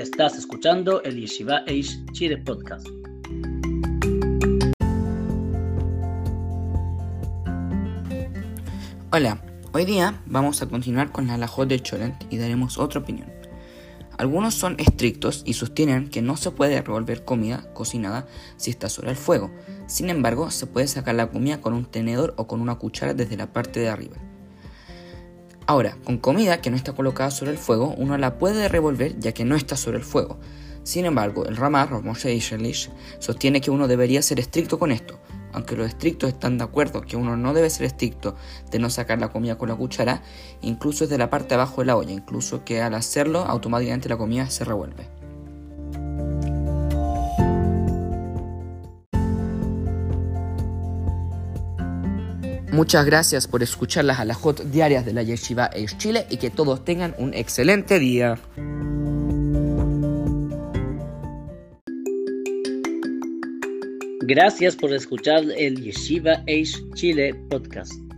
Estás escuchando el Yeshiva Eish Chile Podcast. Hola, hoy día vamos a continuar con la alajot de Cholent y daremos otra opinión. Algunos son estrictos y sostienen que no se puede revolver comida cocinada si está sobre el fuego. Sin embargo, se puede sacar la comida con un tenedor o con una cuchara desde la parte de arriba. Ahora, con comida que no está colocada sobre el fuego, uno la puede revolver ya que no está sobre el fuego. Sin embargo, el Ramar, Moshe Ishelish, sostiene que uno debería ser estricto con esto, aunque los estrictos están de acuerdo que uno no debe ser estricto de no sacar la comida con la cuchara, incluso desde la parte de abajo de la olla, incluso que al hacerlo automáticamente la comida se revuelve. Muchas gracias por escuchar las alajot diarias de la Yeshiva Eish Chile y que todos tengan un excelente día. Gracias por escuchar el Yeshiva Eish Chile Podcast.